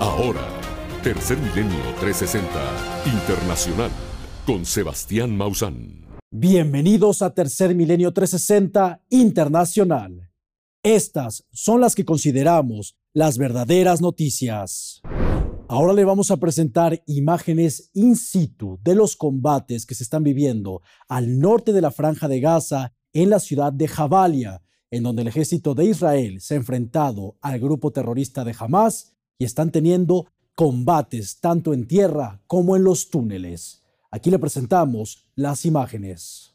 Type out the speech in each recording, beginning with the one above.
Ahora, Tercer Milenio 360 Internacional con Sebastián Mausán. Bienvenidos a Tercer Milenio 360 Internacional. Estas son las que consideramos las verdaderas noticias. Ahora le vamos a presentar imágenes in situ de los combates que se están viviendo al norte de la franja de Gaza en la ciudad de Jabalia, en donde el ejército de Israel se ha enfrentado al grupo terrorista de Hamas y están teniendo combates tanto en tierra como en los túneles. Aquí le presentamos las imágenes.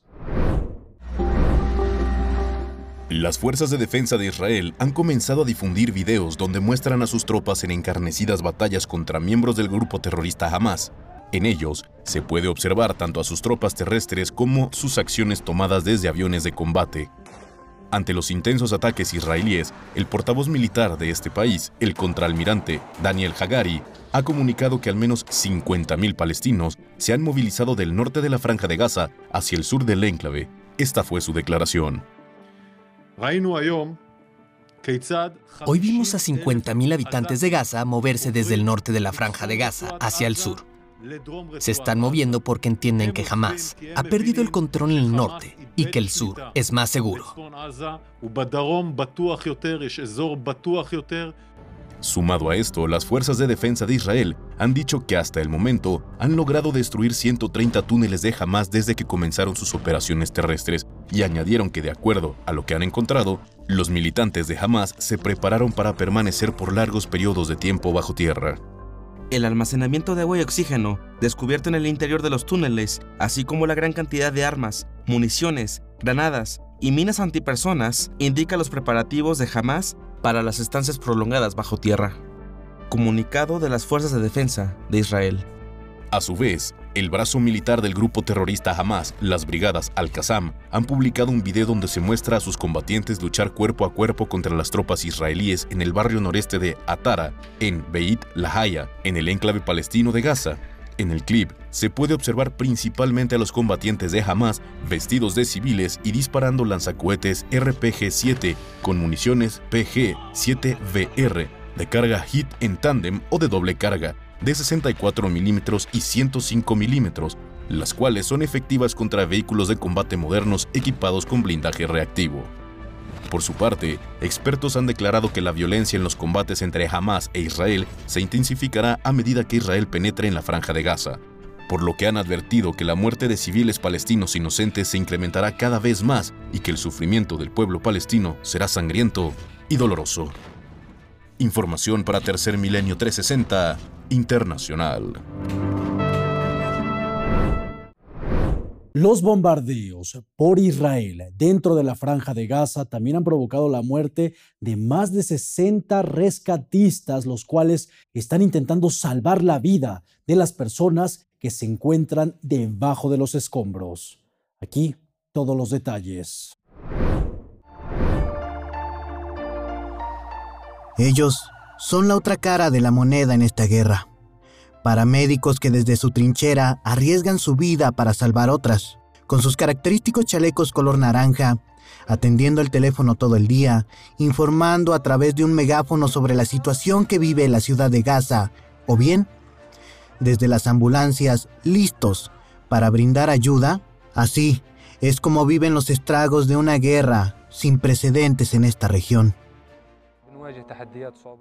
Las fuerzas de defensa de Israel han comenzado a difundir videos donde muestran a sus tropas en encarnecidas batallas contra miembros del grupo terrorista Hamas. En ellos se puede observar tanto a sus tropas terrestres como sus acciones tomadas desde aviones de combate. Ante los intensos ataques israelíes, el portavoz militar de este país, el contraalmirante Daniel Hagari, ha comunicado que al menos 50.000 palestinos se han movilizado del norte de la franja de Gaza hacia el sur del enclave. Esta fue su declaración. Hoy vimos a 50.000 habitantes de Gaza moverse desde el norte de la franja de Gaza hacia el sur. Se están moviendo porque entienden que jamás ha perdido el control en el norte y que el sur es más seguro. Sumado a esto, las fuerzas de defensa de Israel han dicho que hasta el momento han logrado destruir 130 túneles de Hamas desde que comenzaron sus operaciones terrestres y añadieron que de acuerdo a lo que han encontrado, los militantes de Hamas se prepararon para permanecer por largos periodos de tiempo bajo tierra. El almacenamiento de agua y oxígeno descubierto en el interior de los túneles, así como la gran cantidad de armas, municiones, granadas y minas antipersonas, indica los preparativos de Hamas para las estancias prolongadas bajo tierra. Comunicado de las Fuerzas de Defensa de Israel. A su vez, el brazo militar del grupo terrorista Hamas, las brigadas Al-Qassam, han publicado un video donde se muestra a sus combatientes luchar cuerpo a cuerpo contra las tropas israelíes en el barrio noreste de Atara, en Beit Lahaya, en el enclave palestino de Gaza. En el clip se puede observar principalmente a los combatientes de Hamas vestidos de civiles y disparando lanzacohetes RPG-7 con municiones PG-7VR de carga HIT en tándem o de doble carga, de 64 milímetros y 105 milímetros, las cuales son efectivas contra vehículos de combate modernos equipados con blindaje reactivo. Por su parte, expertos han declarado que la violencia en los combates entre Hamas e Israel se intensificará a medida que Israel penetre en la franja de Gaza, por lo que han advertido que la muerte de civiles palestinos inocentes se incrementará cada vez más y que el sufrimiento del pueblo palestino será sangriento y doloroso. Información para Tercer Milenio 360 Internacional. Los bombardeos por Israel dentro de la franja de Gaza también han provocado la muerte de más de 60 rescatistas, los cuales están intentando salvar la vida de las personas que se encuentran debajo de los escombros. Aquí todos los detalles. Ellos son la otra cara de la moneda en esta guerra. Paramédicos que desde su trinchera arriesgan su vida para salvar otras, con sus característicos chalecos color naranja, atendiendo el teléfono todo el día, informando a través de un megáfono sobre la situación que vive la ciudad de Gaza, o bien, desde las ambulancias, listos para brindar ayuda, así es como viven los estragos de una guerra sin precedentes en esta región.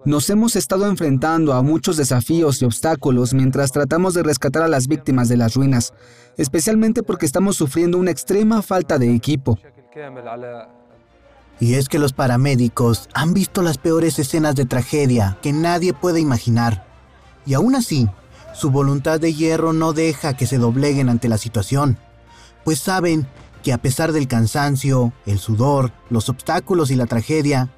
Nos hemos estado enfrentando a muchos desafíos y obstáculos mientras tratamos de rescatar a las víctimas de las ruinas, especialmente porque estamos sufriendo una extrema falta de equipo. Y es que los paramédicos han visto las peores escenas de tragedia que nadie puede imaginar. Y aún así, su voluntad de hierro no deja que se dobleguen ante la situación, pues saben que a pesar del cansancio, el sudor, los obstáculos y la tragedia,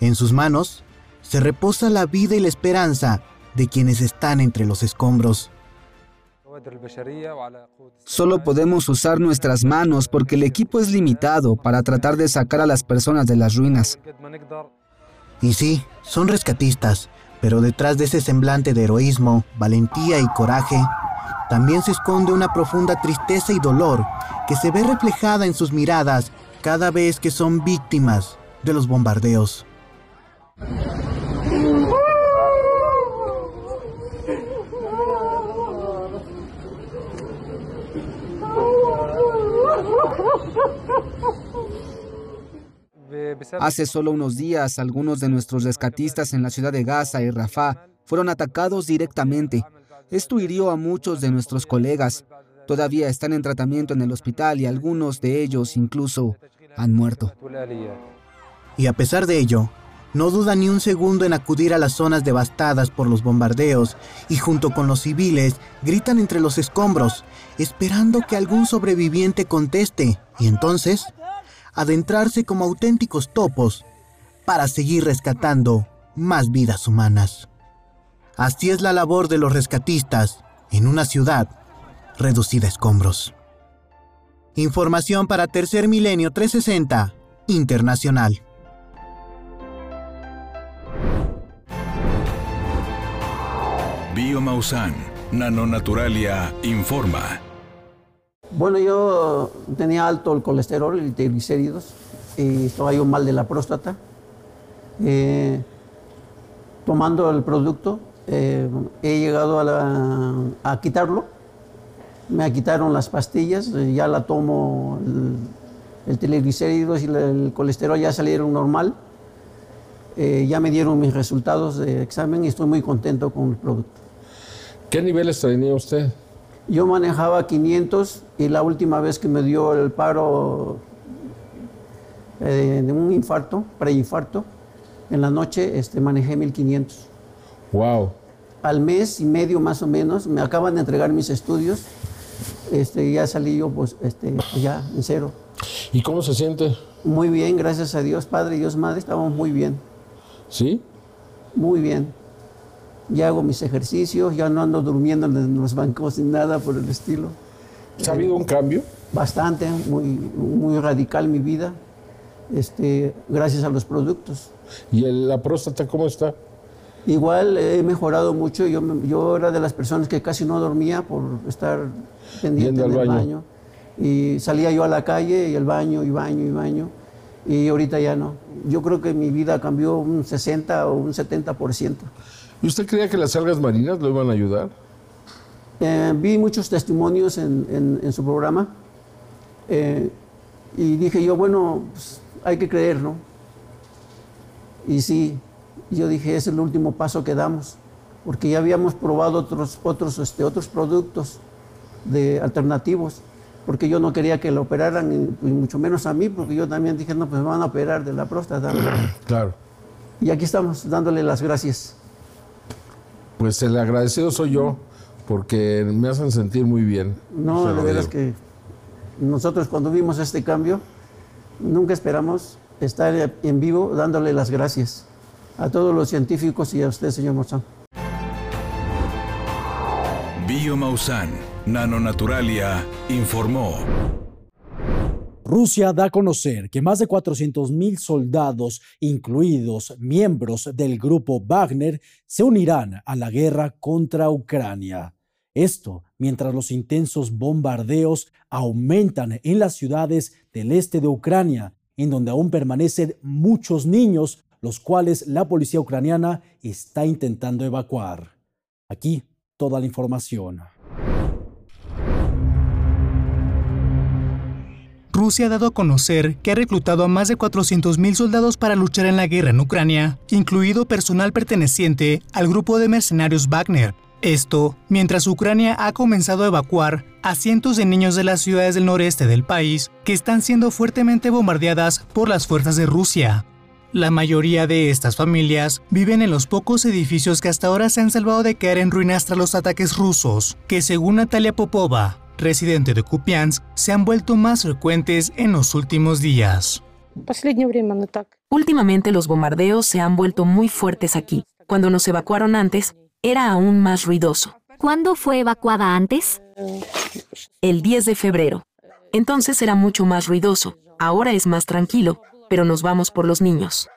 en sus manos se reposa la vida y la esperanza de quienes están entre los escombros. Solo podemos usar nuestras manos porque el equipo es limitado para tratar de sacar a las personas de las ruinas. Y sí, son rescatistas, pero detrás de ese semblante de heroísmo, valentía y coraje, también se esconde una profunda tristeza y dolor que se ve reflejada en sus miradas cada vez que son víctimas de los bombardeos. Hace solo unos días, algunos de nuestros rescatistas en la ciudad de Gaza y Rafah fueron atacados directamente. Esto hirió a muchos de nuestros colegas. Todavía están en tratamiento en el hospital y algunos de ellos incluso han muerto. Y a pesar de ello, no duda ni un segundo en acudir a las zonas devastadas por los bombardeos y junto con los civiles gritan entre los escombros, esperando que algún sobreviviente conteste y entonces adentrarse como auténticos topos para seguir rescatando más vidas humanas. Así es la labor de los rescatistas en una ciudad reducida a escombros. Información para Tercer Milenio 360 Internacional. Biomausan, Nanonaturalia, informa. Bueno, yo tenía alto el colesterol y triglicéridos y estaba yo mal de la próstata. Eh, tomando el producto, eh, he llegado a, quitarlo. Me quitaron las pastillas, eh, ya la tomo, el, triglicéridos y el colesterol ya salieron normal. ya me dieron mis resultados de examen y estoy muy contento con el producto. ¿Qué niveles tenía usted? Yo manejaba 500 y la última vez que me dio el paro eh, de un infarto, preinfarto, en la noche este, manejé 1500. Wow. Al mes y medio más o menos, me acaban de entregar mis estudios, este, ya salí yo pues, este, ya en cero. ¿Y cómo se siente? Muy bien, gracias a Dios Padre y Dios Madre, estamos muy bien. ¿Sí? Muy bien ya hago mis ejercicios, ya no ando durmiendo en los bancos ni nada por el estilo. ¿Ha habido un cambio? Bastante, muy, muy radical mi vida, este, gracias a los productos. ¿Y la próstata cómo está? Igual he mejorado mucho, yo, yo era de las personas que casi no dormía por estar pendiente del baño. baño. Y salía yo a la calle y el baño y baño y baño. Y ahorita ya no. Yo creo que mi vida cambió un 60 o un 70%. ¿Y usted creía que las algas marinas lo iban a ayudar? Eh, vi muchos testimonios en, su programa eh, y dije yo, bueno, pues, hay que creer, ¿no? Y sí, yo dije, es el último paso que damos, porque ya habíamos probado otros, otros, este, otros productos de alternativos, porque yo no quería que lo operaran, y, mucho menos a mí, porque yo también dije, no, pues me van a operar de la próstata. Claro. Y aquí estamos, dándole las gracias. Pues el agradecido soy yo, porque me hacen sentir muy bien. No, de verdad es que nosotros cuando vimos este cambio, nunca esperamos estar en vivo dándole las gracias a todos los científicos y a usted, señor Maussan. Bio Maussan, Nanonaturalia, informó. Rusia da a conocer que más de 400.000 soldados, incluidos miembros del grupo Wagner, se unirán a la guerra contra Ucrania. Esto mientras los intensos bombardeos aumentan en las ciudades del este de Ucrania, en donde aún permanecen muchos niños, los cuales la policía ucraniana está intentando evacuar. Aquí toda la información. Rusia ha dado a conocer que ha reclutado a más de 400.000 soldados para luchar en la guerra en Ucrania, incluido personal perteneciente al grupo de mercenarios Wagner. Esto mientras Ucrania ha comenzado a evacuar a cientos de niños de las ciudades del noreste del país que están siendo fuertemente bombardeadas por las fuerzas de Rusia. La mayoría de estas familias viven en los pocos edificios que hasta ahora se han salvado de caer en ruinas tras los ataques rusos, que según Natalia Popova, residente de Kupiansk, se han vuelto más frecuentes en los últimos días. Últimamente los bombardeos se han vuelto muy fuertes aquí. Cuando nos evacuaron antes, era aún más ruidoso. ¿Cuándo fue evacuada antes? El 10 de febrero. Entonces era mucho más ruidoso. Ahora es más tranquilo, pero nos vamos por los niños.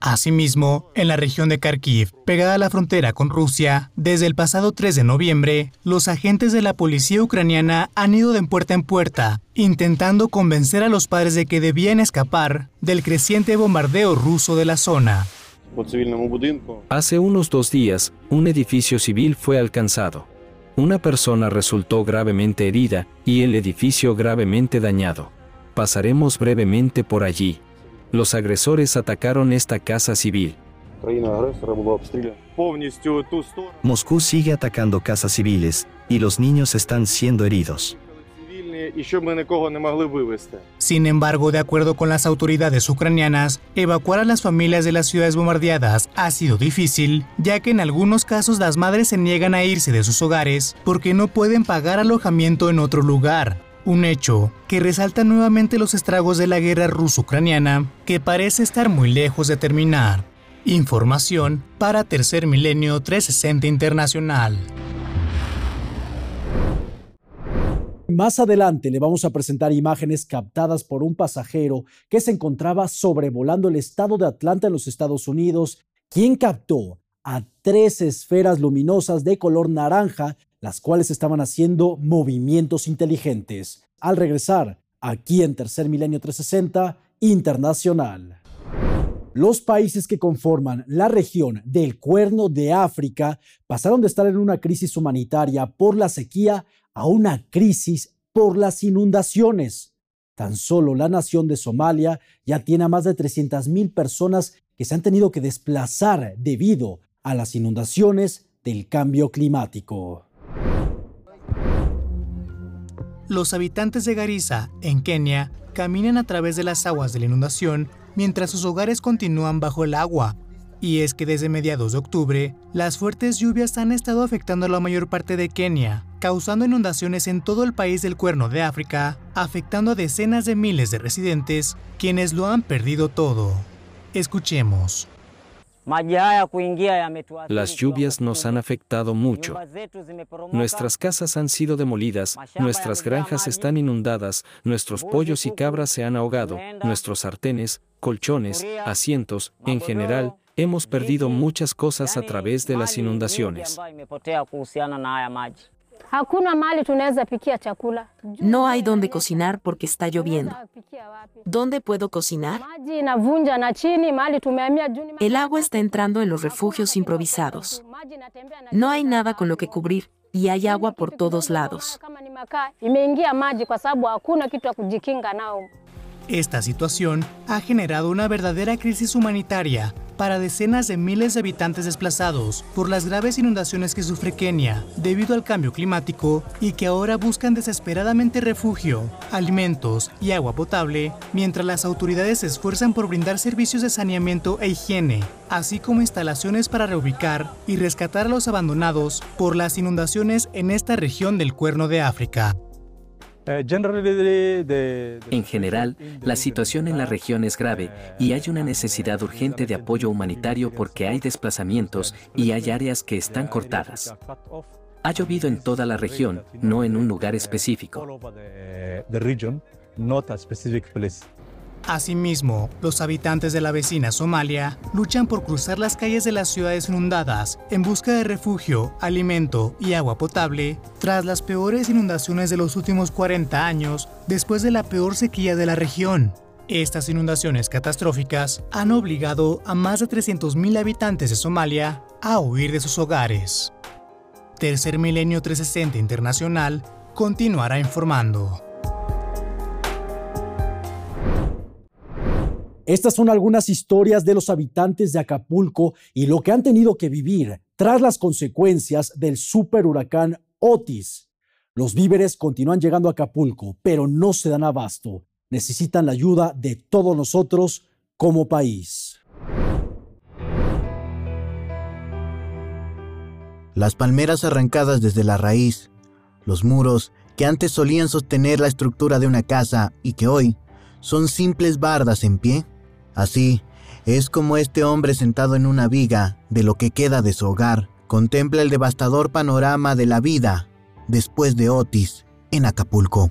Asimismo, en la región de Kharkiv, pegada a la frontera con Rusia, desde el pasado 3 de noviembre, los agentes de la policía ucraniana han ido de puerta en puerta, intentando convencer a los padres de que debían escapar del creciente bombardeo ruso de la zona. Hace unos dos días, un edificio civil fue alcanzado. Una persona resultó gravemente herida y el edificio gravemente dañado. Pasaremos brevemente por allí. Los agresores atacaron esta casa civil. Moscú sigue atacando casas civiles y los niños están siendo heridos. Sin embargo, de acuerdo con las autoridades ucranianas, evacuar a las familias de las ciudades bombardeadas ha sido difícil, ya que en algunos casos las madres se niegan a irse de sus hogares porque no pueden pagar alojamiento en otro lugar. Un hecho que resalta nuevamente los estragos de la guerra ruso-ucraniana, que parece estar muy lejos de terminar. Información para Tercer Milenio 360 Internacional. Más adelante le vamos a presentar imágenes captadas por un pasajero que se encontraba sobrevolando el estado de Atlanta en los Estados Unidos, quien captó a tres esferas luminosas de color naranja, las cuales estaban haciendo movimientos inteligentes. Al regresar, aquí en Tercer Milenio 360 Internacional. Los países que conforman la región del Cuerno de África pasaron de estar en una crisis humanitaria por la sequía a una crisis por las inundaciones. Tan solo la nación de Somalia ya tiene a más de 300.000 personas que se han tenido que desplazar debido a las inundaciones del cambio climático. Los habitantes de Garissa, en Kenia, caminan a través de las aguas de la inundación mientras sus hogares continúan bajo el agua y es que desde mediados de octubre, las fuertes lluvias han estado afectando a la mayor parte de Kenia, causando inundaciones en todo el país del Cuerno de África, afectando a decenas de miles de residentes, quienes lo han perdido todo. Escuchemos. Las lluvias nos han afectado mucho. Nuestras casas han sido demolidas, nuestras granjas están inundadas, nuestros pollos y cabras se han ahogado, nuestros sartenes, colchones, asientos, en general, Hemos perdido muchas cosas a través de las inundaciones. No hay donde cocinar porque está lloviendo. ¿Dónde puedo cocinar? El agua está entrando en los refugios improvisados. No hay nada con lo que cubrir y hay agua por todos lados. Esta situación ha generado una verdadera crisis humanitaria para decenas de miles de habitantes desplazados por las graves inundaciones que sufre Kenia debido al cambio climático y que ahora buscan desesperadamente refugio, alimentos y agua potable, mientras las autoridades se esfuerzan por brindar servicios de saneamiento e higiene, así como instalaciones para reubicar y rescatar a los abandonados por las inundaciones en esta región del Cuerno de África. En general, la situación en la región es grave y hay una necesidad urgente de apoyo humanitario porque hay desplazamientos y hay áreas que están cortadas. Ha llovido en toda la región, no en un lugar específico. Asimismo, los habitantes de la vecina Somalia luchan por cruzar las calles de las ciudades inundadas en busca de refugio, alimento y agua potable tras las peores inundaciones de los últimos 40 años después de la peor sequía de la región. Estas inundaciones catastróficas han obligado a más de 300.000 habitantes de Somalia a huir de sus hogares. Tercer Milenio 360 Internacional continuará informando. Estas son algunas historias de los habitantes de Acapulco y lo que han tenido que vivir tras las consecuencias del super huracán Otis. Los víveres continúan llegando a Acapulco, pero no se dan abasto. Necesitan la ayuda de todos nosotros como país. Las palmeras arrancadas desde la raíz, los muros que antes solían sostener la estructura de una casa y que hoy son simples bardas en pie, Así es como este hombre sentado en una viga de lo que queda de su hogar contempla el devastador panorama de la vida después de Otis en Acapulco.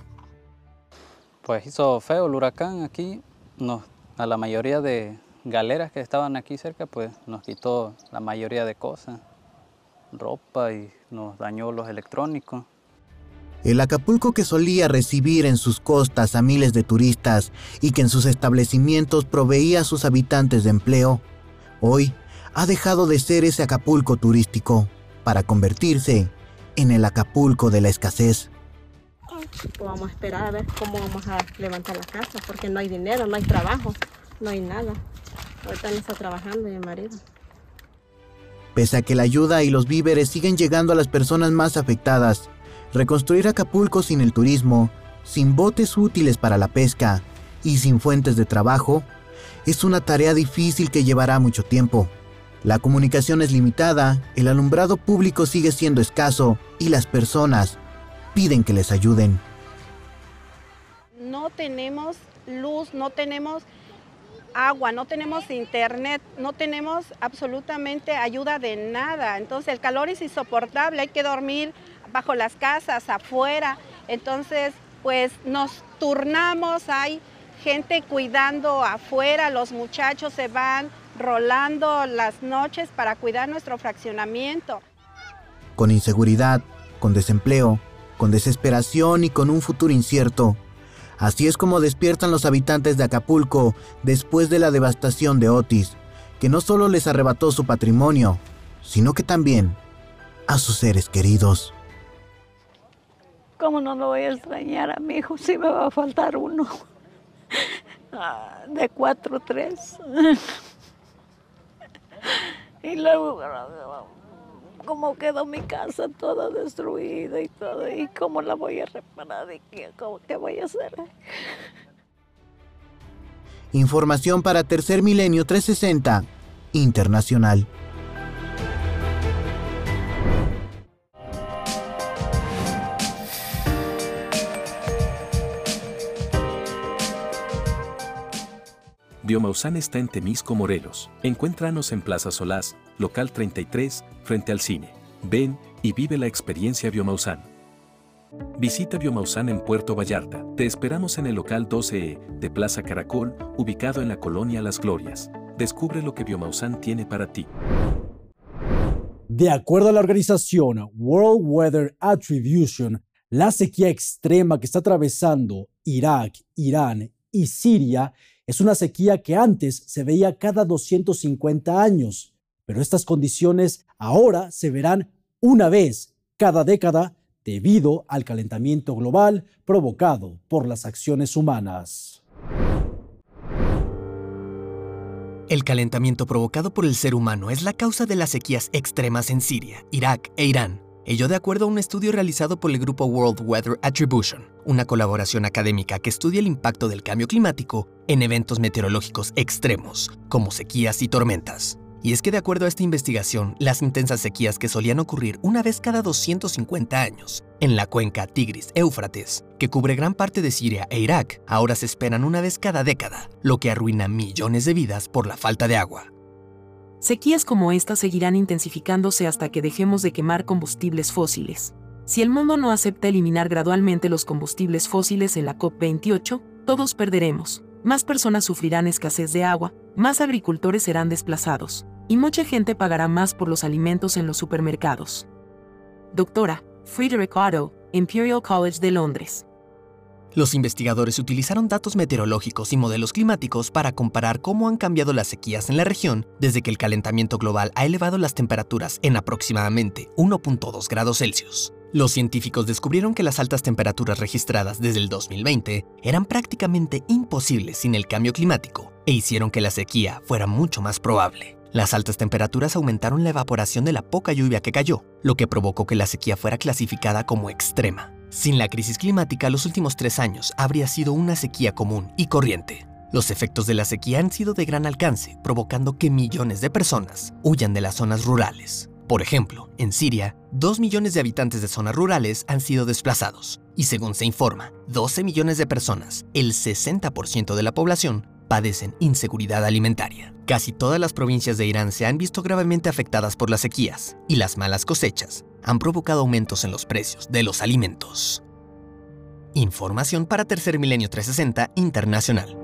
Pues hizo feo el huracán aquí, nos, a la mayoría de galeras que estaban aquí cerca, pues nos quitó la mayoría de cosas, ropa y nos dañó los electrónicos. El Acapulco que solía recibir en sus costas a miles de turistas y que en sus establecimientos proveía a sus habitantes de empleo, hoy ha dejado de ser ese Acapulco turístico para convertirse en el Acapulco de la escasez. Vamos a esperar a ver cómo vamos a levantar la casa, porque no hay dinero, no hay trabajo, no hay nada. Ahorita no está trabajando mi marido. Pese a que la ayuda y los víveres siguen llegando a las personas más afectadas, reconstruir Acapulco sin el turismo, sin botes útiles para la pesca y sin fuentes de trabajo es una tarea difícil que llevará mucho tiempo. La comunicación es limitada, el alumbrado público sigue siendo escaso y las personas piden que les ayuden. No tenemos luz, no tenemos agua, no tenemos internet, no tenemos absolutamente ayuda de nada. Entonces el calor es insoportable, hay que dormir bajo las casas, afuera. Entonces, pues nos turnamos, hay gente cuidando afuera, los muchachos se van rolando las noches para cuidar nuestro fraccionamiento. Con inseguridad, con desempleo, con desesperación y con un futuro incierto. Así es como despiertan los habitantes de Acapulco después de la devastación de Otis, que no solo les arrebató su patrimonio, sino que también a sus seres queridos. ¿Cómo no lo voy a extrañar a mi hijo si me va a faltar uno? Ah, de cuatro, tres. Y luego, cómo quedó mi casa toda destruida y todo, y cómo la voy a reparar qué, qué voy a hacer. Información para Tercer Milenio 360 Internacional. Biomausan está en Temisco, Morelos. Encuéntranos en Plaza Solás, local 33, frente al cine. Ven y vive la experiencia Biomausan. Visita Biomausan en Puerto Vallarta. Te esperamos en el local 12E de Plaza Caracol, ubicado en la colonia Las Glorias. Descubre lo que Biomausan tiene para ti. De acuerdo a la organización World Weather Attribution, la sequía extrema que está atravesando Irak, Irán y Siria es una sequía que antes se veía cada 250 años, pero estas condiciones ahora se verán una vez cada década debido al calentamiento global provocado por las acciones humanas. El calentamiento provocado por el ser humano es la causa de las sequías extremas en Siria, Irak e Irán, ello de acuerdo a un estudio realizado por el grupo World Weather Attribution, una colaboración académica que estudia el impacto del cambio climático en eventos meteorológicos extremos, como sequías y tormentas. Y es que de acuerdo a esta investigación, las intensas sequías que solían ocurrir una vez cada 250 años en la cuenca Tigris-Éufrates, que cubre gran parte de Siria e Irak, ahora se esperan una vez cada década, lo que arruina millones de vidas por la falta de agua. Sequías como esta seguirán intensificándose hasta que dejemos de quemar combustibles fósiles. Si el mundo no acepta eliminar gradualmente los combustibles fósiles en la COP28, todos perderemos. Más personas sufrirán escasez de agua, más agricultores serán desplazados, y mucha gente pagará más por los alimentos en los supermercados. Doctora, Friedrich Otto, Imperial College de Londres. Los investigadores utilizaron datos meteorológicos y modelos climáticos para comparar cómo han cambiado las sequías en la región desde que el calentamiento global ha elevado las temperaturas en aproximadamente 1.2 grados Celsius. Los científicos descubrieron que las altas temperaturas registradas desde el 2020 eran prácticamente imposibles sin el cambio climático e hicieron que la sequía fuera mucho más probable. Las altas temperaturas aumentaron la evaporación de la poca lluvia que cayó, lo que provocó que la sequía fuera clasificada como extrema. Sin la crisis climática, los últimos tres años habría sido una sequía común y corriente. Los efectos de la sequía han sido de gran alcance, provocando que millones de personas huyan de las zonas rurales. Por ejemplo, en Siria, 2 millones de habitantes de zonas rurales han sido desplazados, y según se informa, 12 millones de personas, el 60% de la población, padecen inseguridad alimentaria. Casi todas las provincias de Irán se han visto gravemente afectadas por las sequías y las malas cosechas han provocado aumentos en los precios de los alimentos. Información para Tercer Milenio 360 Internacional.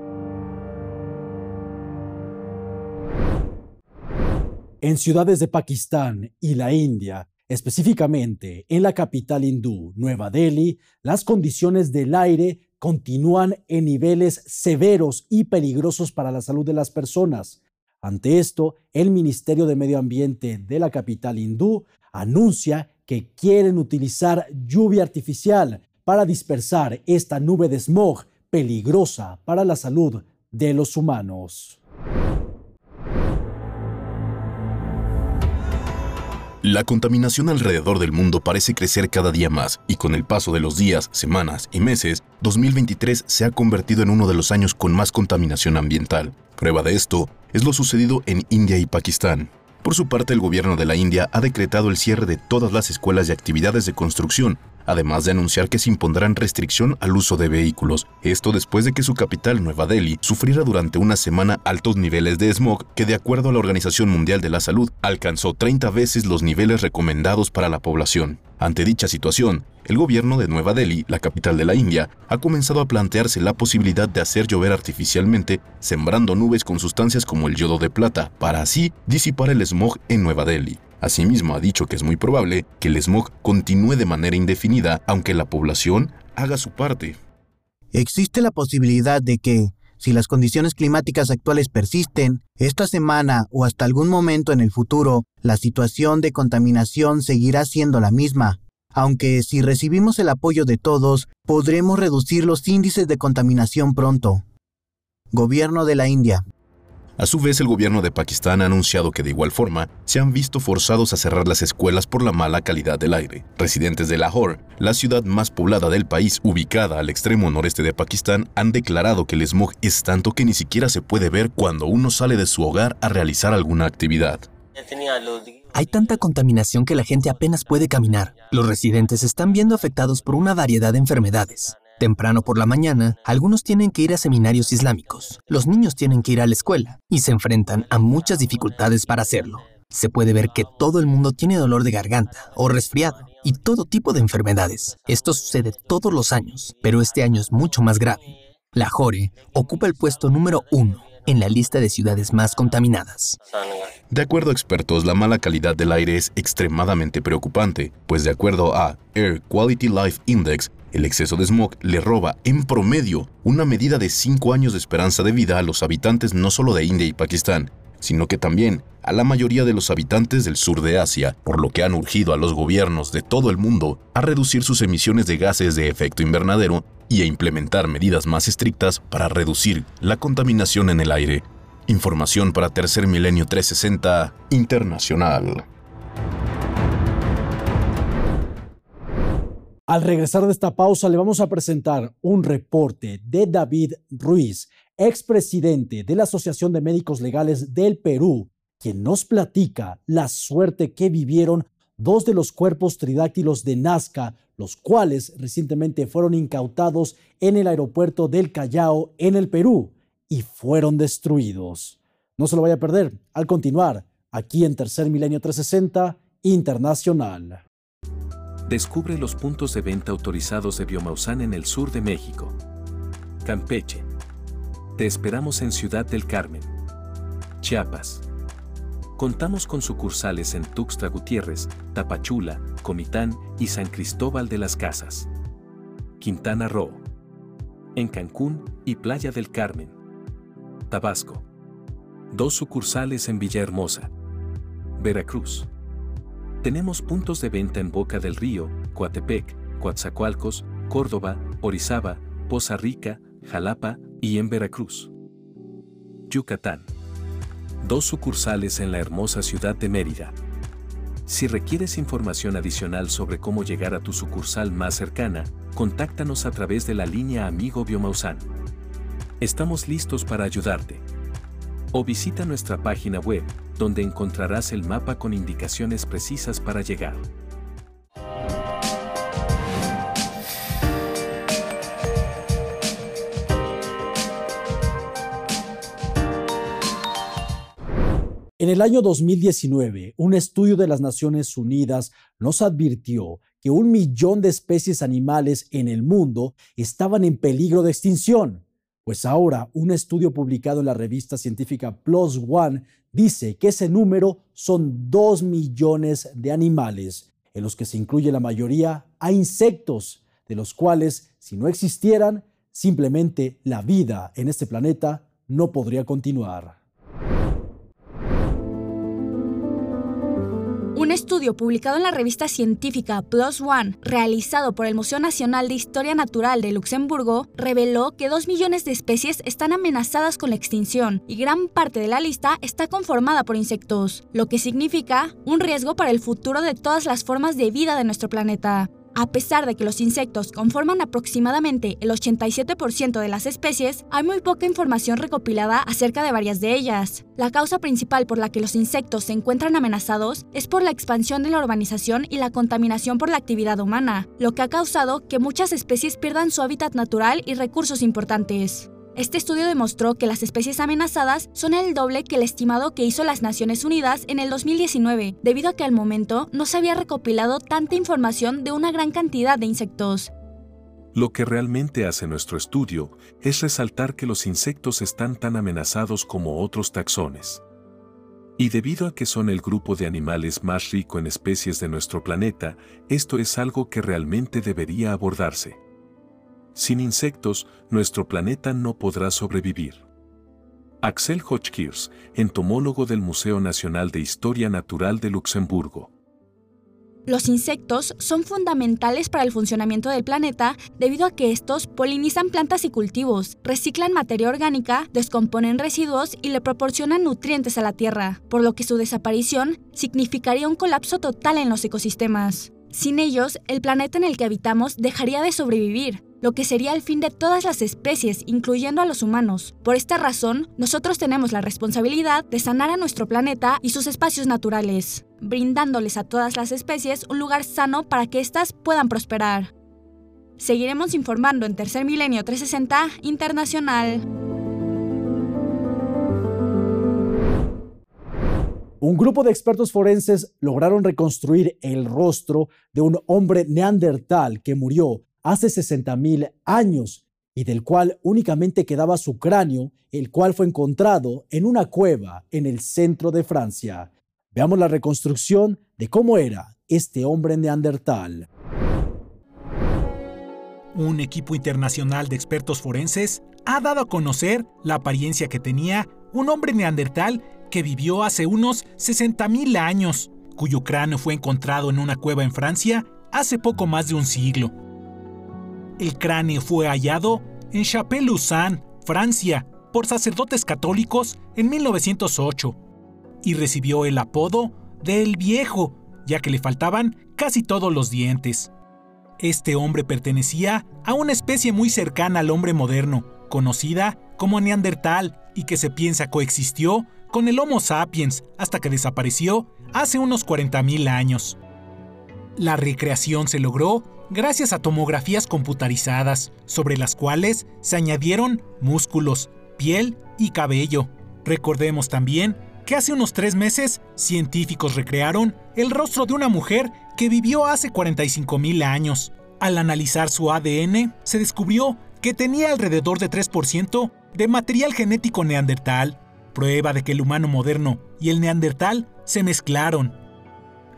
En ciudades de Pakistán y la India, específicamente en la capital hindú, Nueva Delhi, las condiciones del aire continúan en niveles severos y peligrosos para la salud de las personas, ante esto, el Ministerio de Medio Ambiente de la capital hindú anuncia que quieren utilizar lluvia artificial para dispersar esta nube de smog peligrosa para la salud de los humanos. La contaminación alrededor del mundo parece crecer cada día más y con el paso de los días, semanas y meses, 2023 se ha convertido en uno de los años con más contaminación ambiental. Prueba de esto es lo sucedido en India y Pakistán. Por su parte, el gobierno de la India ha decretado el cierre de todas las escuelas y actividades de construcción, además de anunciar que se impondrán restricción al uso de vehículos. Esto después de que su capital, Nueva Delhi, sufriera durante una semana altos niveles de smog que, de acuerdo a la Organización Mundial de la Salud, alcanzó 30 veces los niveles recomendados para la población. Ante dicha situación, el gobierno de Nueva Delhi, la capital de la India, ha comenzado a plantearse la posibilidad de hacer llover artificialmente, sembrando nubes con sustancias como el yodo de plata, para así disipar el smog en Nueva Delhi. Asimismo, ha dicho que es muy probable que el smog continúe de manera indefinida, aunque la población haga su parte. Existe la posibilidad de que, si las condiciones climáticas actuales persisten, esta semana o hasta algún momento en el futuro, la situación de contaminación seguirá siendo la misma, aunque si recibimos el apoyo de todos, podremos reducir los índices de contaminación pronto. Gobierno de la India. A su vez, el gobierno de Pakistán ha anunciado que de igual forma se han visto forzados a cerrar las escuelas por la mala calidad del aire. Residentes de Lahore, la ciudad más poblada del país ubicada al extremo noreste de Pakistán, han declarado que el smog es tanto que ni siquiera se puede ver cuando uno sale de su hogar a realizar alguna actividad. Hay tanta contaminación que la gente apenas puede caminar. Los residentes están viendo afectados por una variedad de enfermedades. Temprano por la mañana, algunos tienen que ir a seminarios islámicos, los niños tienen que ir a la escuela y se enfrentan a muchas dificultades para hacerlo. Se puede ver que todo el mundo tiene dolor de garganta o resfriado y todo tipo de enfermedades. Esto sucede todos los años, pero este año es mucho más grave. Lahore ocupa el puesto número uno en la lista de ciudades más contaminadas. De acuerdo a expertos, la mala calidad del aire es extremadamente preocupante, pues de acuerdo a Air Quality Life Index, el exceso de smog le roba, en promedio, una medida de 5 años de esperanza de vida a los habitantes no solo de India y Pakistán, sino que también a la mayoría de los habitantes del sur de Asia, por lo que han urgido a los gobiernos de todo el mundo a reducir sus emisiones de gases de efecto invernadero y a implementar medidas más estrictas para reducir la contaminación en el aire. Información para Tercer Milenio 360 Internacional. Al regresar de esta pausa le vamos a presentar un reporte de David Ruiz, expresidente de la Asociación de Médicos Legales del Perú, quien nos platica la suerte que vivieron dos de los cuerpos tridáctilos de Nazca, los cuales recientemente fueron incautados en el aeropuerto del Callao, en el Perú, y fueron destruidos. No se lo vaya a perder al continuar aquí en Tercer Milenio 360 Internacional. Descubre los puntos de venta autorizados de Biomausan en el sur de México. Campeche. Te esperamos en Ciudad del Carmen. Chiapas. Contamos con sucursales en Tuxtla Gutiérrez, Tapachula, Comitán y San Cristóbal de las Casas. Quintana Roo. En Cancún y Playa del Carmen. Tabasco. Dos sucursales en Villahermosa. Veracruz. Tenemos puntos de venta en Boca del Río, Coatepec, Coatzacoalcos, Córdoba, Orizaba, Poza Rica, Jalapa y en Veracruz. Yucatán. Dos sucursales en la hermosa ciudad de Mérida. Si requieres información adicional sobre cómo llegar a tu sucursal más cercana, contáctanos a través de la línea Amigo Biomausan. Estamos listos para ayudarte. O visita nuestra página web donde encontrarás el mapa con indicaciones precisas para llegar. En el año 2019, un estudio de las Naciones Unidas nos advirtió que un millón de especies animales en el mundo estaban en peligro de extinción. Pues ahora un estudio publicado en la revista científica Plus One dice que ese número son dos millones de animales, en los que se incluye la mayoría a insectos, de los cuales, si no existieran, simplemente la vida en este planeta no podría continuar. Un estudio publicado en la revista científica Plus One, realizado por el Museo Nacional de Historia Natural de Luxemburgo, reveló que dos millones de especies están amenazadas con la extinción y gran parte de la lista está conformada por insectos, lo que significa un riesgo para el futuro de todas las formas de vida de nuestro planeta. A pesar de que los insectos conforman aproximadamente el 87% de las especies, hay muy poca información recopilada acerca de varias de ellas. La causa principal por la que los insectos se encuentran amenazados es por la expansión de la urbanización y la contaminación por la actividad humana, lo que ha causado que muchas especies pierdan su hábitat natural y recursos importantes. Este estudio demostró que las especies amenazadas son el doble que el estimado que hizo las Naciones Unidas en el 2019, debido a que al momento no se había recopilado tanta información de una gran cantidad de insectos. Lo que realmente hace nuestro estudio es resaltar que los insectos están tan amenazados como otros taxones. Y debido a que son el grupo de animales más rico en especies de nuestro planeta, esto es algo que realmente debería abordarse. Sin insectos, nuestro planeta no podrá sobrevivir. Axel Hotchkiss, entomólogo del Museo Nacional de Historia Natural de Luxemburgo. Los insectos son fundamentales para el funcionamiento del planeta debido a que estos polinizan plantas y cultivos, reciclan materia orgánica, descomponen residuos y le proporcionan nutrientes a la Tierra, por lo que su desaparición significaría un colapso total en los ecosistemas. Sin ellos, el planeta en el que habitamos dejaría de sobrevivir, lo que sería el fin de todas las especies, incluyendo a los humanos. Por esta razón, nosotros tenemos la responsabilidad de sanar a nuestro planeta y sus espacios naturales, brindándoles a todas las especies un lugar sano para que éstas puedan prosperar. Seguiremos informando en Tercer Milenio 360 Internacional. Un grupo de expertos forenses lograron reconstruir el rostro de un hombre neandertal que murió hace 60.000 años y del cual únicamente quedaba su cráneo, el cual fue encontrado en una cueva en el centro de Francia. Veamos la reconstrucción de cómo era este hombre neandertal. Un equipo internacional de expertos forenses ha dado a conocer la apariencia que tenía un hombre neandertal que vivió hace unos 60.000 años, cuyo cráneo fue encontrado en una cueva en Francia hace poco más de un siglo. El cráneo fue hallado en Chapelle-Lausanne, Francia, por sacerdotes católicos en 1908 y recibió el apodo de El Viejo, ya que le faltaban casi todos los dientes. Este hombre pertenecía a una especie muy cercana al hombre moderno, conocida como Neandertal, y que se piensa coexistió con el Homo sapiens hasta que desapareció hace unos 40.000 años. La recreación se logró gracias a tomografías computarizadas, sobre las cuales se añadieron músculos, piel y cabello. Recordemos también que hace unos tres meses científicos recrearon el rostro de una mujer que vivió hace 45.000 años. Al analizar su ADN, se descubrió que tenía alrededor de 3% de material genético neandertal, prueba de que el humano moderno y el neandertal se mezclaron.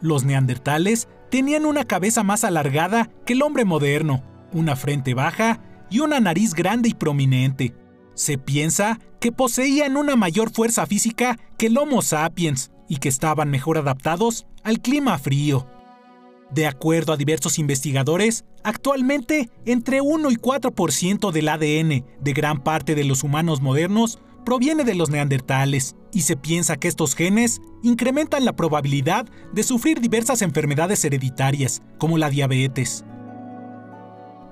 Los neandertales tenían una cabeza más alargada que el hombre moderno, una frente baja y una nariz grande y prominente. Se piensa que poseían una mayor fuerza física que el Homo sapiens y que estaban mejor adaptados al clima frío. De acuerdo a diversos investigadores, actualmente entre 1 y 4% del ADN de gran parte de los humanos modernos proviene de los neandertales y se piensa que estos genes incrementan la probabilidad de sufrir diversas enfermedades hereditarias, como la diabetes.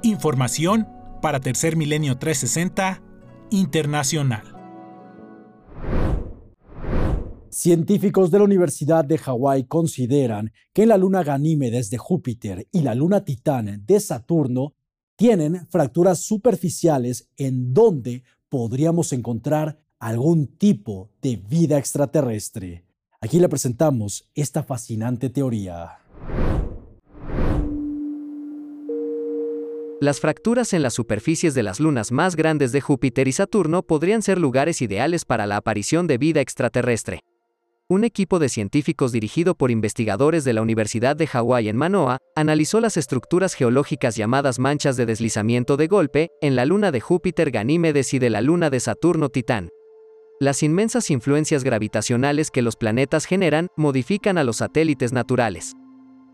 Información para Tercer Milenio 360 Internacional. Científicos de la Universidad de Hawái consideran que la luna Ganímedes de Júpiter y la luna Titán de Saturno tienen fracturas superficiales en donde podríamos encontrar algún tipo de vida extraterrestre. Aquí le presentamos esta fascinante teoría. Las fracturas en las superficies de las lunas más grandes de Júpiter y Saturno podrían ser lugares ideales para la aparición de vida extraterrestre. Un equipo de científicos dirigido por investigadores de la Universidad de Hawái en Manoa analizó las estructuras geológicas llamadas manchas de deslizamiento de golpe en la luna de Júpiter Ganímedes y de la luna de Saturno Titán. Las inmensas influencias gravitacionales que los planetas generan modifican a los satélites naturales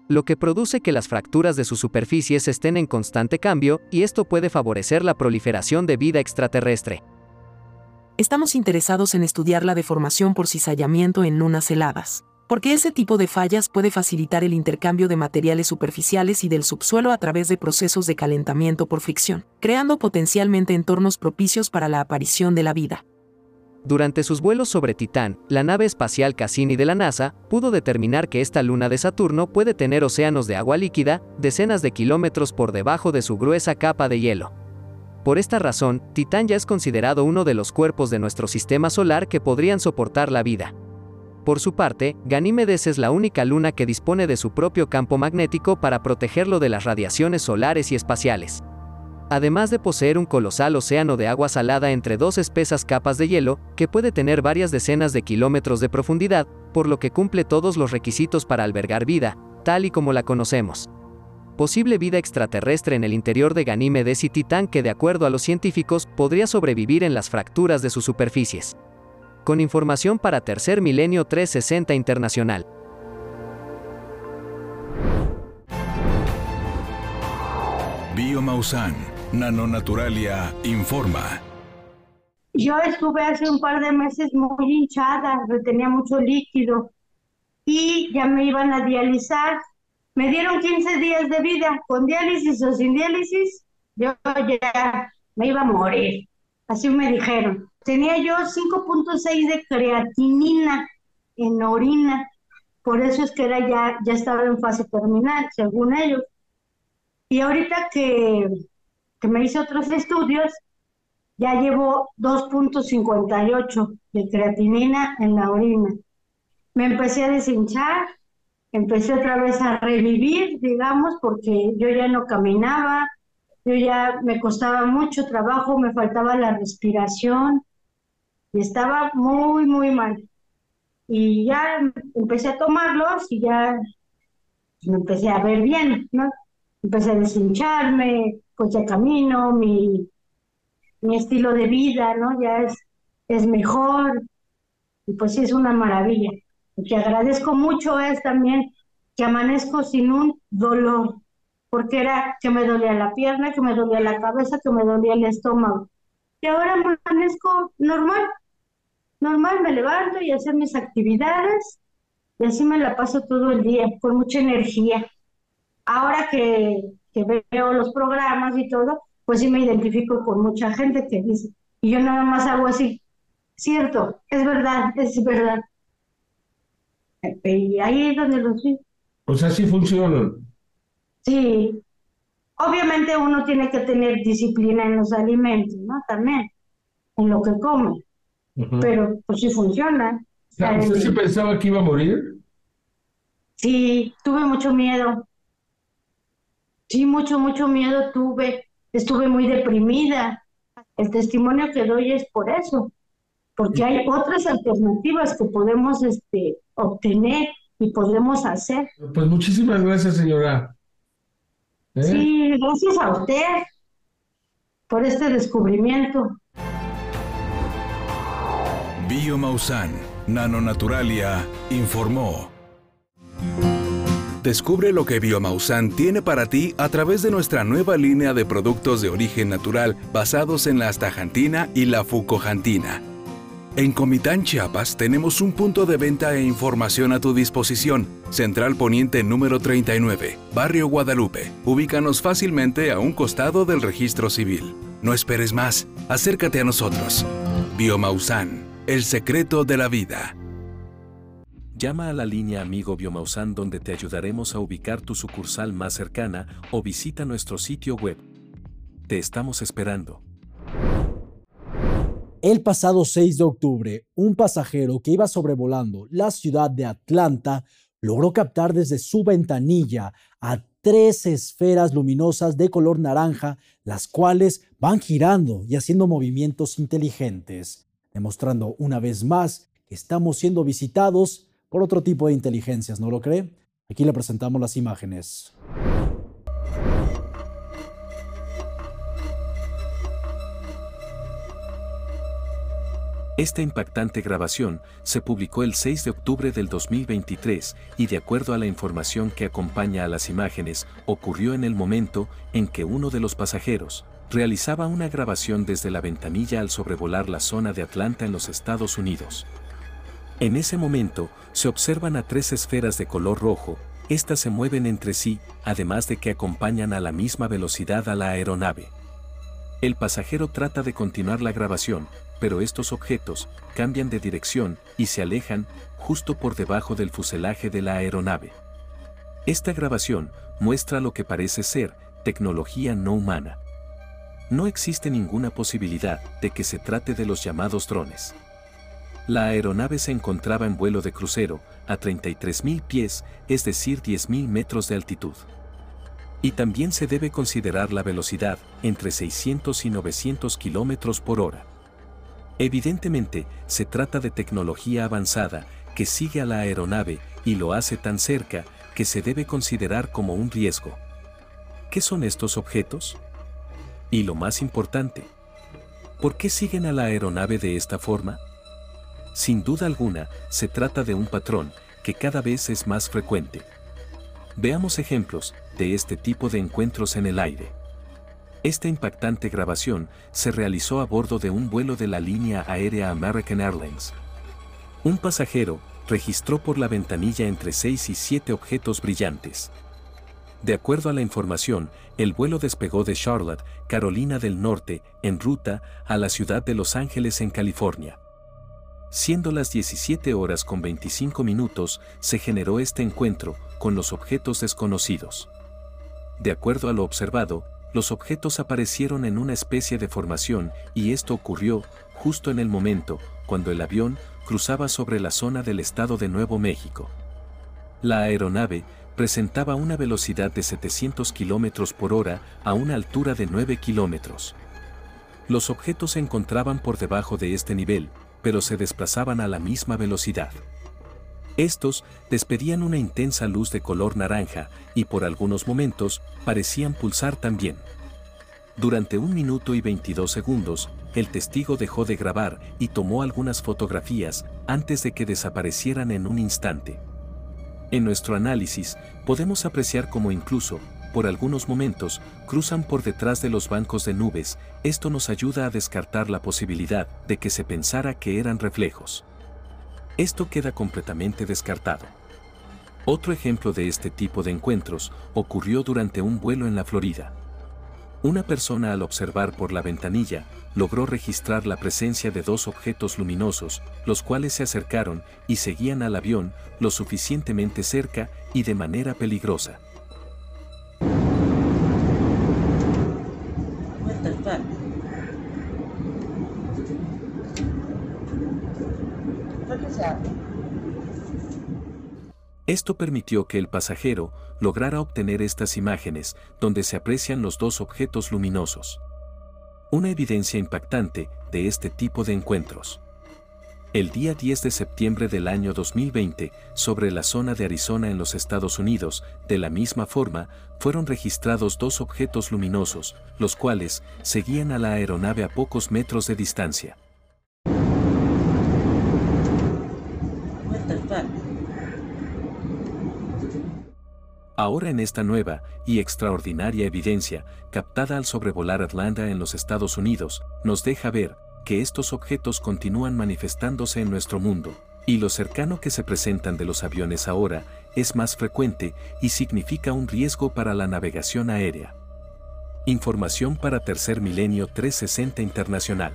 lo que produce que las fracturas de sus superficies estén en constante cambio, y esto puede favorecer la proliferación de vida extraterrestre. Estamos interesados en estudiar la deformación por cizallamiento en lunas heladas, porque ese tipo de fallas puede facilitar el intercambio de materiales superficiales y del subsuelo a través de procesos de calentamiento por fricción, creando potencialmente entornos propicios para la aparición de la vida. Durante sus vuelos sobre Titán, la nave espacial Cassini de la NASA pudo determinar que esta luna de Saturno puede tener océanos de agua líquida decenas de kilómetros por debajo de su gruesa capa de hielo. Por esta razón, Titán ya es considerado uno de los cuerpos de nuestro sistema solar que podrían soportar la vida. Por su parte, Ganímedes es la única luna que dispone de su propio campo magnético para protegerlo de las radiaciones solares y espaciales además de poseer un colosal océano de agua salada entre dos espesas capas de hielo, que puede tener varias decenas de kilómetros de profundidad, por lo que cumple todos los requisitos para albergar vida, tal y como la conocemos. Posible vida extraterrestre en el interior de Ganímedes y Titán que de acuerdo a los científicos podría sobrevivir en las fracturas de sus superficies. Con información para Tercer Milenio 360 Internacional. Biomausan Nanonaturalia informa. Yo estuve hace un par de meses muy hinchada, retenía mucho líquido y ya me iban a dializar. Me dieron 15 días de vida, con diálisis o sin diálisis, yo ya me iba a morir. Así me dijeron. Tenía yo 5.6 de creatinina en orina, por eso es que era ya, ya estaba en fase terminal, según ellos. Y ahorita que que me hice otros estudios, ya llevo 2.58 de creatinina en la orina. Me empecé a deshinchar, empecé otra vez a revivir, digamos, porque yo ya no caminaba, yo ya me costaba mucho trabajo, me faltaba la respiración y estaba muy, muy mal. Y ya empecé a tomarlos y ya me empecé a ver bien, ¿no? Empecé a deshincharme, pues ya camino, mi, mi estilo de vida, ¿no? Ya es, es mejor y pues sí es una maravilla. Lo que agradezco mucho es también que amanezco sin un dolor, porque era que me dolía la pierna, que me dolía la cabeza, que me dolía el estómago. Y ahora amanezco normal, normal, me levanto y hacer mis actividades y así me la paso todo el día, con mucha energía. Ahora que que veo los programas y todo, pues sí me identifico con mucha gente que dice, y yo nada más hago así, cierto, es verdad, es verdad. Y ahí es donde los vi. O sea, sí funcionan. Sí. Obviamente uno tiene que tener disciplina en los alimentos, ¿no? También, en lo que come. Pero pues sí funciona. ¿Usted sí pensaba que iba a morir? Sí, tuve mucho miedo. Sí, mucho, mucho miedo tuve. Estuve muy deprimida. El testimonio que doy es por eso, porque hay otras alternativas que podemos este, obtener y podemos hacer. Pues muchísimas gracias, señora. ¿Eh? Sí, gracias a usted por este descubrimiento. Biomausan, Nanonaturalia, informó. Descubre lo que Biomausan tiene para ti a través de nuestra nueva línea de productos de origen natural basados en la astaxantina y la fucojantina. En Comitán, Chiapas, tenemos un punto de venta e información a tu disposición. Central Poniente número 39, Barrio Guadalupe. Ubícanos fácilmente a un costado del registro civil. No esperes más, acércate a nosotros. Biomausan, el secreto de la vida. Llama a la línea Amigo Biomausan donde te ayudaremos a ubicar tu sucursal más cercana o visita nuestro sitio web. Te estamos esperando. El pasado 6 de octubre, un pasajero que iba sobrevolando la ciudad de Atlanta logró captar desde su ventanilla a tres esferas luminosas de color naranja, las cuales van girando y haciendo movimientos inteligentes, demostrando una vez más que estamos siendo visitados por otro tipo de inteligencias, ¿no lo cree? Aquí le presentamos las imágenes. Esta impactante grabación se publicó el 6 de octubre del 2023 y de acuerdo a la información que acompaña a las imágenes, ocurrió en el momento en que uno de los pasajeros realizaba una grabación desde la ventanilla al sobrevolar la zona de Atlanta en los Estados Unidos. En ese momento, se observan a tres esferas de color rojo, estas se mueven entre sí, además de que acompañan a la misma velocidad a la aeronave. El pasajero trata de continuar la grabación, pero estos objetos cambian de dirección y se alejan justo por debajo del fuselaje de la aeronave. Esta grabación muestra lo que parece ser tecnología no humana. No existe ninguna posibilidad de que se trate de los llamados drones. La aeronave se encontraba en vuelo de crucero a 33.000 pies, es decir 10.000 metros de altitud. Y también se debe considerar la velocidad entre 600 y 900 kilómetros por hora. Evidentemente, se trata de tecnología avanzada que sigue a la aeronave y lo hace tan cerca que se debe considerar como un riesgo. ¿Qué son estos objetos? Y lo más importante, ¿por qué siguen a la aeronave de esta forma? Sin duda alguna, se trata de un patrón que cada vez es más frecuente. Veamos ejemplos de este tipo de encuentros en el aire. Esta impactante grabación se realizó a bordo de un vuelo de la línea aérea American Airlines. Un pasajero registró por la ventanilla entre 6 y 7 objetos brillantes. De acuerdo a la información, el vuelo despegó de Charlotte, Carolina del Norte, en ruta a la ciudad de Los Ángeles en California. Siendo las 17 horas con 25 minutos, se generó este encuentro con los objetos desconocidos. De acuerdo a lo observado, los objetos aparecieron en una especie de formación y esto ocurrió justo en el momento cuando el avión cruzaba sobre la zona del estado de Nuevo México. La aeronave presentaba una velocidad de 700 km por hora a una altura de 9 kilómetros. Los objetos se encontraban por debajo de este nivel, pero se desplazaban a la misma velocidad. Estos despedían una intensa luz de color naranja y por algunos momentos parecían pulsar también. Durante un minuto y 22 segundos, el testigo dejó de grabar y tomó algunas fotografías antes de que desaparecieran en un instante. En nuestro análisis, podemos apreciar cómo incluso, por algunos momentos, cruzan por detrás de los bancos de nubes, esto nos ayuda a descartar la posibilidad de que se pensara que eran reflejos. Esto queda completamente descartado. Otro ejemplo de este tipo de encuentros ocurrió durante un vuelo en la Florida. Una persona al observar por la ventanilla logró registrar la presencia de dos objetos luminosos, los cuales se acercaron y seguían al avión lo suficientemente cerca y de manera peligrosa. Esto permitió que el pasajero lograra obtener estas imágenes donde se aprecian los dos objetos luminosos. Una evidencia impactante de este tipo de encuentros. El día 10 de septiembre del año 2020, sobre la zona de Arizona en los Estados Unidos, de la misma forma, fueron registrados dos objetos luminosos, los cuales seguían a la aeronave a pocos metros de distancia. Ahora en esta nueva y extraordinaria evidencia, captada al sobrevolar Atlanta en los Estados Unidos, nos deja ver que estos objetos continúan manifestándose en nuestro mundo, y lo cercano que se presentan de los aviones ahora es más frecuente y significa un riesgo para la navegación aérea. Información para Tercer Milenio 360 Internacional.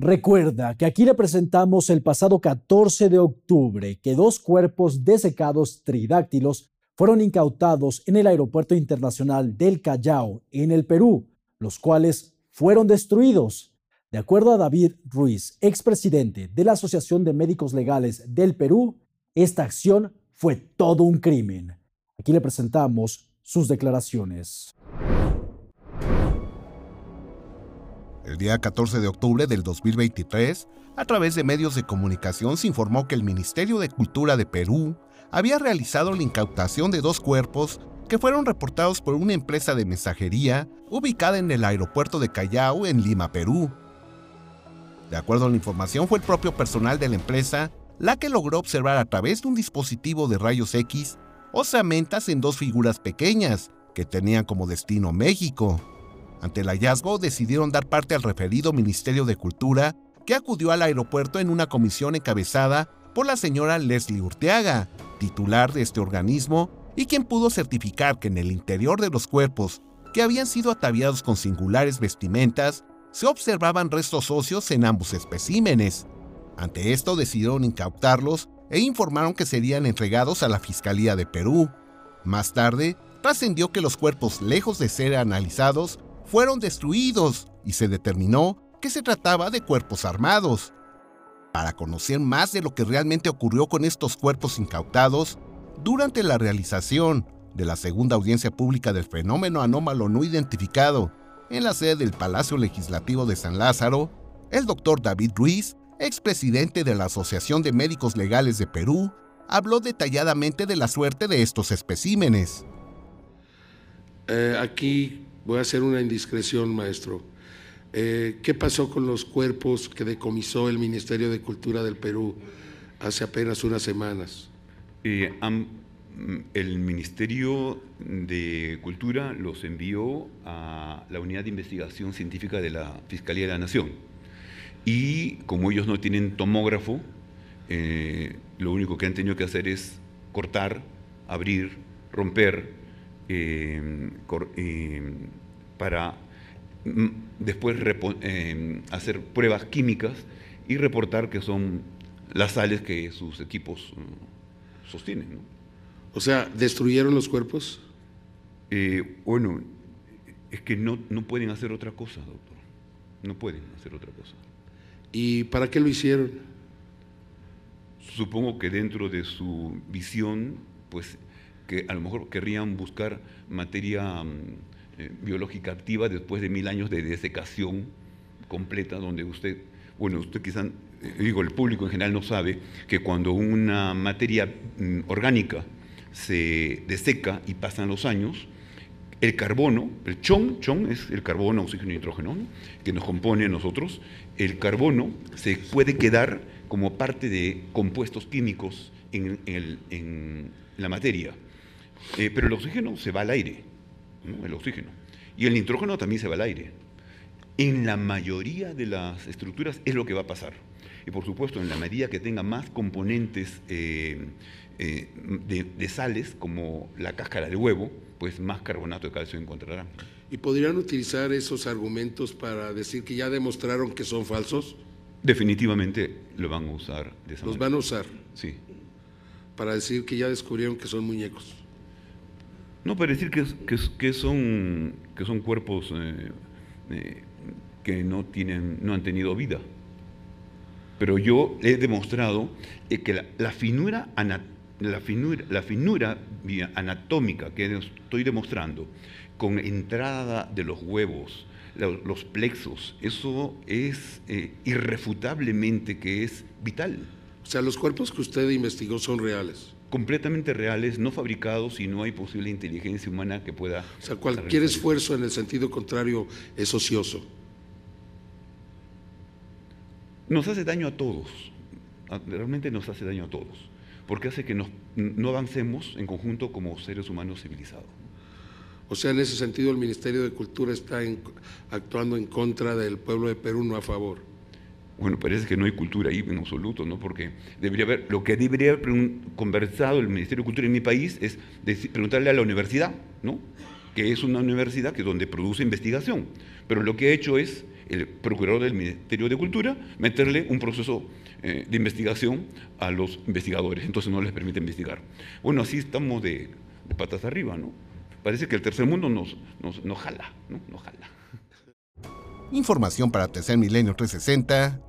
Recuerda que aquí le presentamos el pasado 14 de octubre que dos cuerpos desecados tridáctilos fueron incautados en el Aeropuerto Internacional del Callao, en el Perú, los cuales fueron destruidos. De acuerdo a David Ruiz, expresidente de la Asociación de Médicos Legales del Perú, esta acción fue todo un crimen. Aquí le presentamos sus declaraciones. El día 14 de octubre del 2023, a través de medios de comunicación se informó que el Ministerio de Cultura de Perú había realizado la incautación de dos cuerpos que fueron reportados por una empresa de mensajería ubicada en el aeropuerto de Callao, en Lima, Perú. De acuerdo a la información, fue el propio personal de la empresa la que logró observar a través de un dispositivo de rayos X osamentas en dos figuras pequeñas que tenían como destino México. Ante el hallazgo, decidieron dar parte al referido Ministerio de Cultura, que acudió al aeropuerto en una comisión encabezada por la señora Leslie Urteaga, titular de este organismo, y quien pudo certificar que en el interior de los cuerpos, que habían sido ataviados con singulares vestimentas, se observaban restos óseos en ambos especímenes. Ante esto decidieron incautarlos e informaron que serían entregados a la Fiscalía de Perú. Más tarde, trascendió que los cuerpos, lejos de ser analizados, fueron destruidos y se determinó que se trataba de cuerpos armados. Para conocer más de lo que realmente ocurrió con estos cuerpos incautados, durante la realización de la segunda audiencia pública del fenómeno anómalo no identificado en la sede del Palacio Legislativo de San Lázaro, el doctor David Ruiz, expresidente de la Asociación de Médicos Legales de Perú, habló detalladamente de la suerte de estos especímenes. Eh, aquí Voy a hacer una indiscreción, maestro. Eh, ¿Qué pasó con los cuerpos que decomisó el Ministerio de Cultura del Perú hace apenas unas semanas? Eh, el Ministerio de Cultura los envió a la Unidad de Investigación Científica de la Fiscalía de la Nación. Y como ellos no tienen tomógrafo, eh, lo único que han tenido que hacer es cortar, abrir, romper, eh, eh, para mm, después eh, hacer pruebas químicas y reportar que son las sales que sus equipos sostienen. O sea, ¿destruyeron los cuerpos? bueno, es que no, no pueden hacer otra cosa, doctor. No pueden hacer otra cosa. ¿Y para qué lo hicieron? Supongo que dentro de su visión, pues que a lo mejor querrían buscar materia mm, eh, biológica activa después de mil años de desecación completa, donde usted, bueno, usted quizás, eh, digo, el público en general no sabe que cuando una materia mm, orgánica se deseca y pasan los años, el carbono, el chon, chon es el carbono, oxígeno y nitrógeno, que nos compone a nosotros, el carbono se puede quedar como parte de compuestos químicos en, en la materia. Eh, pero el oxígeno se va al aire, el oxígeno. Y el nitrógeno también se va al aire. En la mayoría de las estructuras es lo que va a pasar. Y por supuesto, en la medida que tenga más componentes eh, eh, de, sales, como la cáscara de huevo, pues más carbonato de calcio encontrarán. ¿Y podrían utilizar esos argumentos para decir que ya demostraron que son falsos? Definitivamente lo van a usar de esa ¿Los van a usar? Sí. Para decir que ya descubrieron que son muñecos. No, para decir que, son, que son cuerpos eh, eh, que no, tienen, no han tenido vida. Pero yo he demostrado eh, que la, finura, la, finura, la finura anatómica que estoy demostrando, con entrada de los huevos, los, plexos, eso es irrefutablemente que es vital. O sea, los cuerpos que usted investigó son reales completamente reales, no fabricados y no hay posible inteligencia humana que pueda... O sea, cualquier esfuerzo en el sentido contrario es ocioso. Nos hace daño a todos, realmente nos hace daño a todos, porque hace que nos, no avancemos en conjunto como seres humanos civilizados. O sea, en ese sentido el Ministerio de Cultura está actuando en contra del pueblo de Perú, no a favor. Bueno, parece que no hay cultura ahí en absoluto, ¿no? Porque debería haber, lo que debería haber conversado el Ministerio de Cultura en mi país es preguntarle a la universidad, ¿no? que es una universidad que donde produce investigación. Pero lo que ha hecho es el procurador del Ministerio de Cultura meterle un proceso eh, de investigación a los investigadores, entonces no les permite investigar. Bueno, así estamos de, patas arriba, ¿no? Parece que el tercer mundo nos, nos, nos jala, ¿no? Nos jala. Información para Tercer Milenio 360